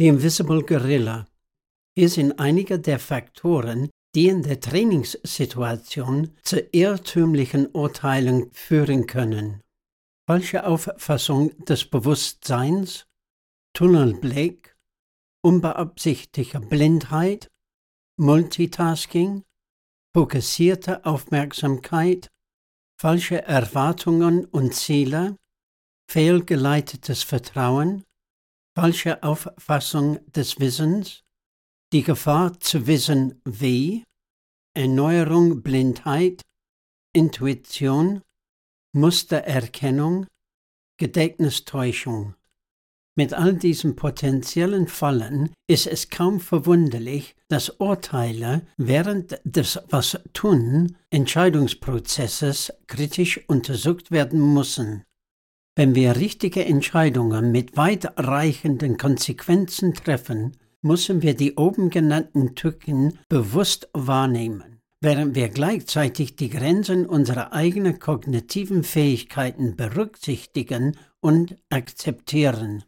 The Invisible Gorilla. Hier sind einige der Faktoren, die in der Trainingssituation zu irrtümlichen Urteilen führen können. Falsche Auffassung des Bewusstseins, Tunnelblick, unbeabsichtigte Blindheit, Multitasking, fokussierte Aufmerksamkeit, falsche Erwartungen und Ziele, fehlgeleitetes Vertrauen, falsche Auffassung des Wissens, die Gefahr zu wissen wie, Erneuerung Blindheit, Intuition, Mustererkennung, Gedächtnistäuschung. Mit all diesen potenziellen Fallen ist es kaum verwunderlich, dass Urteile während des Was-Tun Entscheidungsprozesses kritisch untersucht werden müssen. Wenn wir richtige Entscheidungen mit weitreichenden Konsequenzen treffen, müssen wir die oben genannten Tücken bewusst wahrnehmen, während wir gleichzeitig die Grenzen unserer eigenen kognitiven Fähigkeiten berücksichtigen und akzeptieren.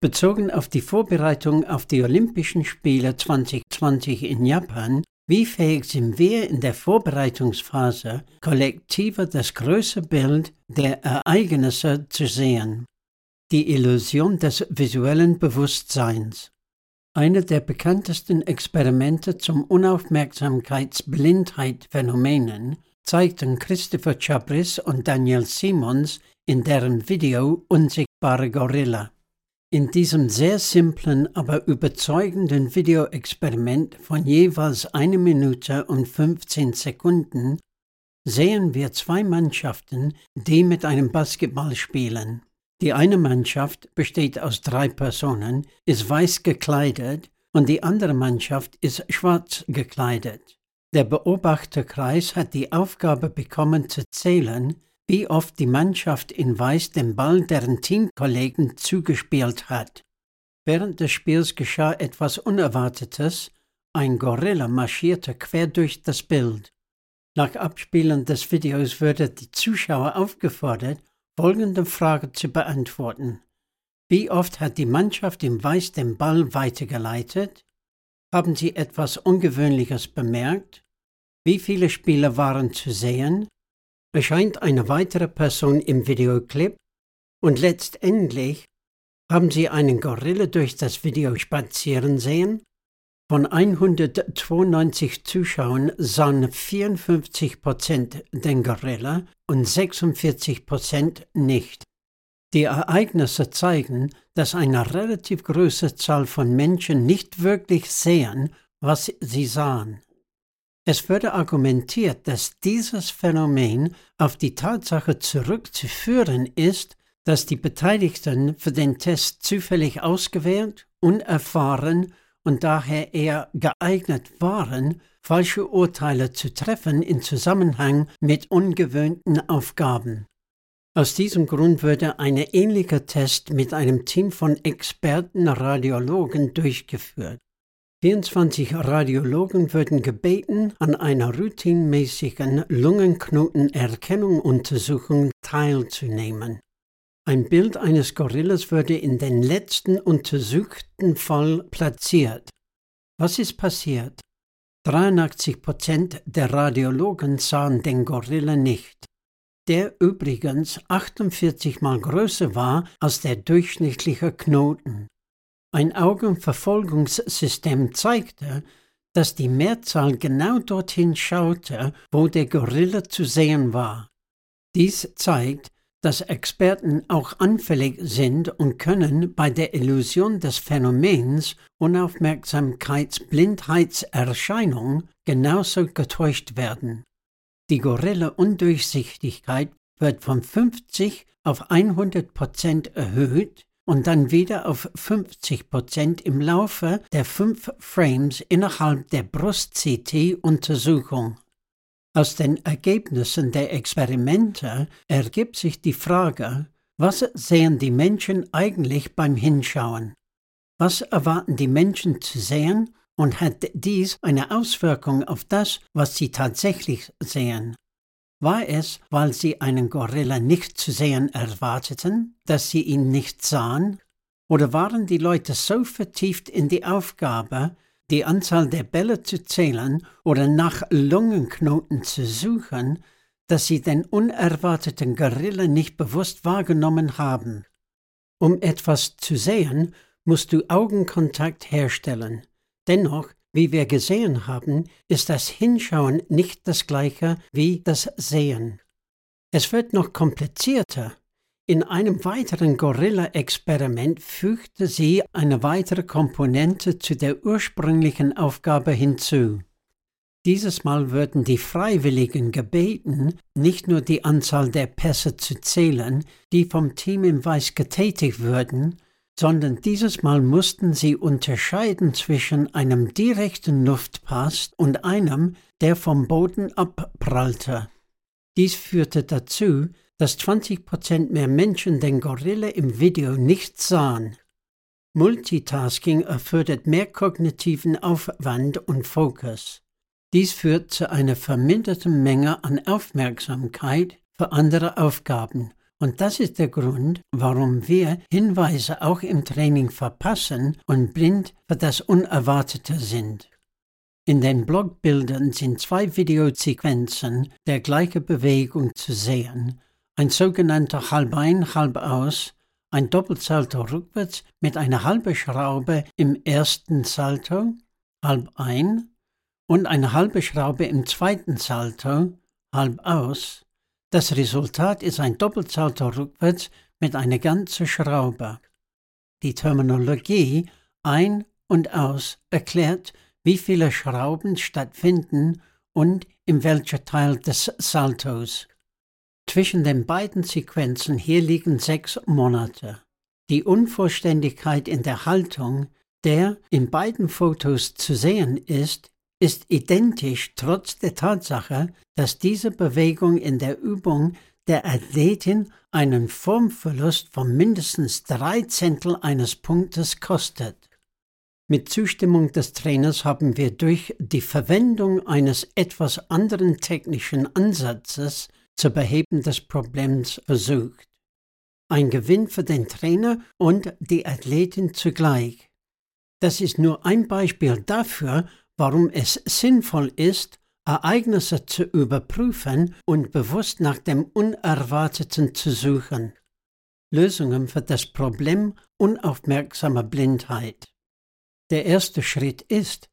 Bezogen auf die Vorbereitung auf die Olympischen Spiele 2020 in Japan, wie fähig sind wir in der Vorbereitungsphase, kollektiver das große Bild der Ereignisse zu sehen? Die Illusion des visuellen Bewusstseins. Einer der bekanntesten Experimente zum Unaufmerksamkeitsblindheit-Phänomenen zeigten Christopher Chabris und Daniel Simons in deren Video Unsichtbare Gorilla. In diesem sehr simplen, aber überzeugenden Videoexperiment von jeweils eine Minute und 15 Sekunden sehen wir zwei Mannschaften, die mit einem Basketball spielen. Die eine Mannschaft besteht aus drei Personen, ist weiß gekleidet und die andere Mannschaft ist schwarz gekleidet. Der Beobachterkreis hat die Aufgabe bekommen zu zählen, wie oft die Mannschaft in Weiß den Ball deren Teamkollegen zugespielt hat. Während des Spiels geschah etwas Unerwartetes, ein Gorilla marschierte quer durch das Bild. Nach Abspielen des Videos wurde die Zuschauer aufgefordert, folgende Frage zu beantworten. Wie oft hat die Mannschaft in Weiß den Ball weitergeleitet? Haben Sie etwas Ungewöhnliches bemerkt? Wie viele Spieler waren zu sehen? Erscheint eine weitere Person im Videoclip und letztendlich haben Sie einen Gorilla durch das Video spazieren sehen? Von 192 Zuschauern sahen 54% den Gorilla und 46% nicht. Die Ereignisse zeigen, dass eine relativ große Zahl von Menschen nicht wirklich sehen, was sie sahen. Es wurde argumentiert, dass dieses Phänomen auf die Tatsache zurückzuführen ist, dass die Beteiligten für den Test zufällig ausgewählt, unerfahren und daher eher geeignet waren, falsche Urteile zu treffen in Zusammenhang mit ungewöhnten Aufgaben. Aus diesem Grund wurde ein ähnlicher Test mit einem Team von Experten Radiologen durchgeführt. 24 Radiologen würden gebeten, an einer routinemäßigen Lungenknotenerkennungsuntersuchung teilzunehmen. Ein Bild eines Gorillas würde in den letzten untersuchten Fall platziert. Was ist passiert? 83 Prozent der Radiologen sahen den Gorilla nicht, der übrigens 48 mal größer war als der durchschnittliche Knoten. Ein Augenverfolgungssystem zeigte, dass die Mehrzahl genau dorthin schaute, wo der Gorilla zu sehen war. Dies zeigt, dass Experten auch anfällig sind und können bei der Illusion des Phänomens Unaufmerksamkeitsblindheitserscheinung genauso getäuscht werden. Die Gorilla-Undurchsichtigkeit wird von 50 auf 100 Prozent erhöht und dann wieder auf 50 Prozent im Laufe der fünf Frames innerhalb der Brust-CT-Untersuchung. Aus den Ergebnissen der Experimente ergibt sich die Frage, was sehen die Menschen eigentlich beim Hinschauen? Was erwarten die Menschen zu sehen und hat dies eine Auswirkung auf das, was sie tatsächlich sehen? War es, weil sie einen Gorilla nicht zu sehen erwarteten, dass sie ihn nicht sahen? Oder waren die Leute so vertieft in die Aufgabe, die Anzahl der Bälle zu zählen oder nach Lungenknoten zu suchen, dass sie den unerwarteten Gorilla nicht bewusst wahrgenommen haben. Um etwas zu sehen, musst du Augenkontakt herstellen. Dennoch, wie wir gesehen haben, ist das Hinschauen nicht das gleiche wie das Sehen. Es wird noch komplizierter. In einem weiteren Gorilla-Experiment fügte sie eine weitere Komponente zu der ursprünglichen Aufgabe hinzu. Dieses Mal würden die Freiwilligen gebeten, nicht nur die Anzahl der Pässe zu zählen, die vom Team im Weiß getätigt würden, sondern dieses Mal mussten sie unterscheiden zwischen einem direkten Luftpass und einem, der vom Boden abprallte. Dies führte dazu, dass 20% mehr Menschen den Gorilla im Video nicht sahen. Multitasking erfordert mehr kognitiven Aufwand und Fokus. Dies führt zu einer verminderten Menge an Aufmerksamkeit für andere Aufgaben. Und das ist der Grund, warum wir Hinweise auch im Training verpassen und blind für das Unerwartete sind. In den Blogbildern sind zwei Videosequenzen der gleichen Bewegung zu sehen. Ein sogenannter Halbein, Halbaus, ein Doppelsalto rückwärts mit einer halben Schraube im ersten Salto, halb ein, und eine halbe Schraube im zweiten Salto, halb aus. Das Resultat ist ein Doppelsalto rückwärts mit einer ganzen Schraube. Die Terminologie ein und aus erklärt, wie viele Schrauben stattfinden und in welcher Teil des Saltos. Zwischen den beiden Sequenzen hier liegen sechs Monate. Die Unvollständigkeit in der Haltung, der in beiden Fotos zu sehen ist, ist identisch trotz der Tatsache, dass diese Bewegung in der Übung der Athletin einen Formverlust von mindestens drei Zehntel eines Punktes kostet. Mit Zustimmung des Trainers haben wir durch die Verwendung eines etwas anderen technischen Ansatzes zur Beheben des Problems versucht. Ein Gewinn für den Trainer und die Athletin zugleich. Das ist nur ein Beispiel dafür, warum es sinnvoll ist, Ereignisse zu überprüfen und bewusst nach dem Unerwarteten zu suchen. Lösungen für das Problem unaufmerksamer Blindheit. Der erste Schritt ist,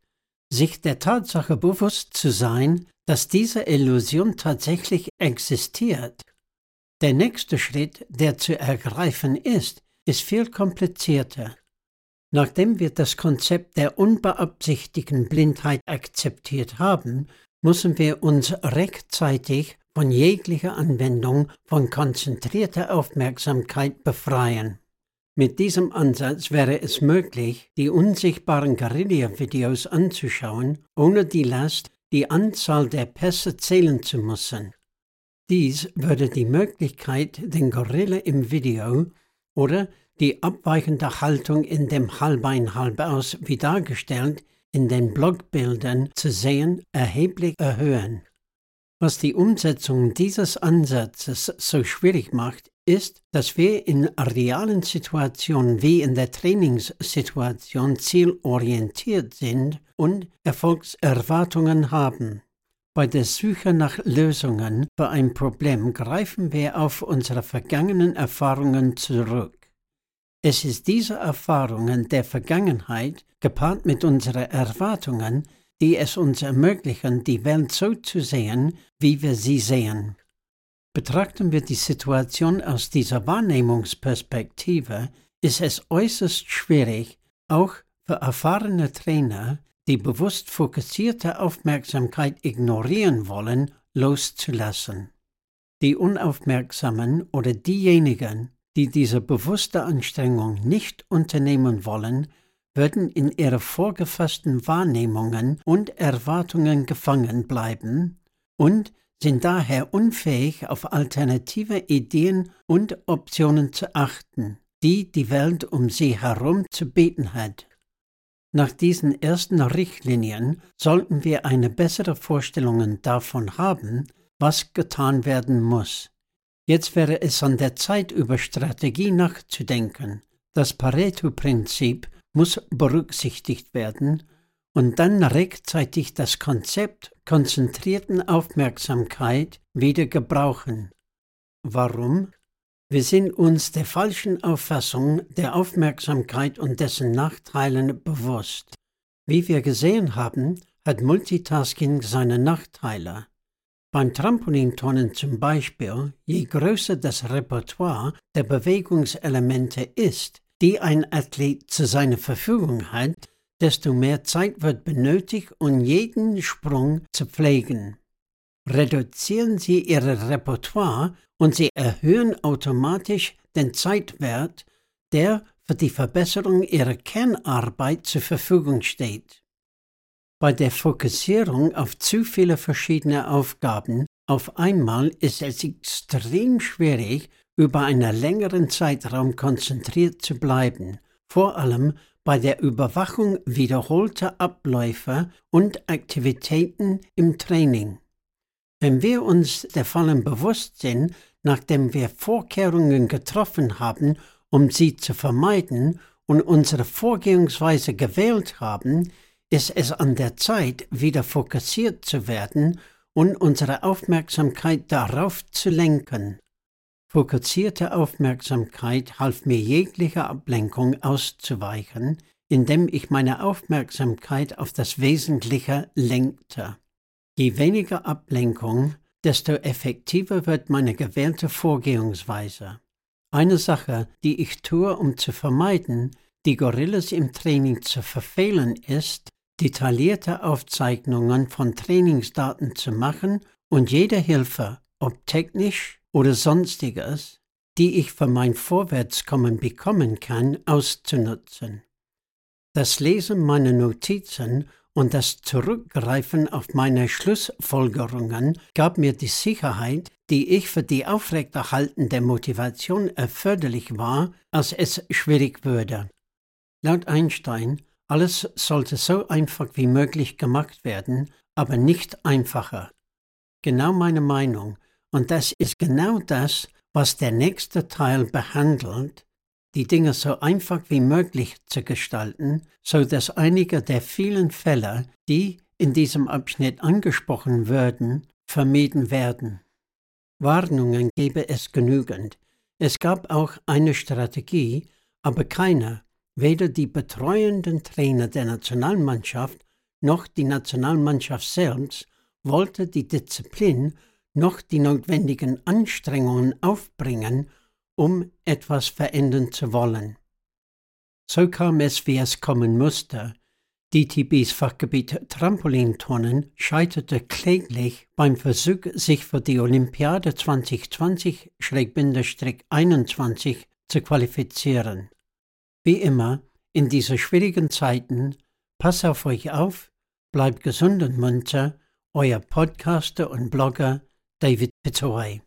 sich der Tatsache bewusst zu sein, dass diese Illusion tatsächlich existiert. Der nächste Schritt, der zu ergreifen ist, ist viel komplizierter. Nachdem wir das Konzept der unbeabsichtigten Blindheit akzeptiert haben, müssen wir uns rechtzeitig von jeglicher Anwendung von konzentrierter Aufmerksamkeit befreien. Mit diesem Ansatz wäre es möglich, die unsichtbaren Guerilla-Videos anzuschauen, ohne die Last, die Anzahl der Pässe zählen zu müssen. Dies würde die Möglichkeit, den Gorilla im Video oder die abweichende Haltung in dem Halbein halbaus wie dargestellt in den Blogbildern zu sehen, erheblich erhöhen. Was die Umsetzung dieses Ansatzes so schwierig macht, ist, dass wir in realen Situationen wie in der Trainingssituation zielorientiert sind und Erfolgserwartungen haben. Bei der Suche nach Lösungen für ein Problem greifen wir auf unsere vergangenen Erfahrungen zurück. Es ist diese Erfahrungen der Vergangenheit, gepaart mit unseren Erwartungen, die es uns ermöglichen, die Welt so zu sehen, wie wir sie sehen. Betrachten wir die Situation aus dieser Wahrnehmungsperspektive, ist es äußerst schwierig, auch für erfahrene Trainer, die bewusst fokussierte Aufmerksamkeit ignorieren wollen, loszulassen. Die Unaufmerksamen oder diejenigen, die diese bewusste Anstrengung nicht unternehmen wollen, würden in ihre vorgefassten Wahrnehmungen und Erwartungen gefangen bleiben und sind daher unfähig, auf alternative Ideen und Optionen zu achten, die die Welt um sie herum zu bieten hat. Nach diesen ersten Richtlinien sollten wir eine bessere Vorstellung davon haben, was getan werden muss. Jetzt wäre es an der Zeit, über Strategie nachzudenken. Das Pareto-Prinzip muss berücksichtigt werden und dann rechtzeitig das Konzept konzentrierten Aufmerksamkeit wieder gebrauchen. Warum? Wir sind uns der falschen Auffassung der Aufmerksamkeit und dessen Nachteilen bewusst. Wie wir gesehen haben, hat Multitasking seine Nachteile. Beim Trampolinturnen zum Beispiel, je größer das Repertoire der Bewegungselemente ist, die ein Athlet zu seiner Verfügung hat, desto mehr Zeit wird benötigt, um jeden Sprung zu pflegen. Reduzieren Sie Ihr Repertoire und Sie erhöhen automatisch den Zeitwert, der für die Verbesserung Ihrer Kernarbeit zur Verfügung steht. Bei der Fokussierung auf zu viele verschiedene Aufgaben auf einmal ist es extrem schwierig, über einen längeren Zeitraum konzentriert zu bleiben, vor allem bei der Überwachung wiederholter Abläufe und Aktivitäten im Training. Wenn wir uns der Fallen bewusst sind, nachdem wir Vorkehrungen getroffen haben, um sie zu vermeiden und unsere Vorgehensweise gewählt haben, ist es an der Zeit, wieder fokussiert zu werden und unsere Aufmerksamkeit darauf zu lenken. Fokussierte Aufmerksamkeit half mir jegliche Ablenkung auszuweichen, indem ich meine Aufmerksamkeit auf das Wesentliche lenkte. Je weniger Ablenkung, desto effektiver wird meine gewählte Vorgehensweise. Eine Sache, die ich tue, um zu vermeiden, die Gorillas im Training zu verfehlen, ist, detaillierte Aufzeichnungen von Trainingsdaten zu machen und jede Hilfe, ob technisch oder sonstiges, die ich für mein Vorwärtskommen bekommen kann, auszunutzen. Das Lesen meiner Notizen und das Zurückgreifen auf meine Schlussfolgerungen gab mir die Sicherheit, die ich für die Aufrechterhalten der Motivation erforderlich war, als es schwierig würde. Laut Einstein, alles sollte so einfach wie möglich gemacht werden, aber nicht einfacher. Genau meine Meinung, und das ist genau das, was der nächste Teil behandelt, die Dinge so einfach wie möglich zu gestalten, so dass einige der vielen Fälle, die in diesem Abschnitt angesprochen würden, vermieden werden. Warnungen gebe es genügend. Es gab auch eine Strategie, aber keine, weder die betreuenden Trainer der Nationalmannschaft noch die Nationalmannschaft selbst wollte die Disziplin noch die notwendigen Anstrengungen aufbringen, um etwas verändern zu wollen. So kam es, wie es kommen musste. DTBs Fachgebiet Trampolinturnen scheiterte kläglich beim Versuch, sich für die Olympiade 2020-21 zu qualifizieren. Wie immer, in diesen schwierigen Zeiten, pass auf euch auf, bleibt gesund und munter, euer Podcaster und Blogger David Pizzoway.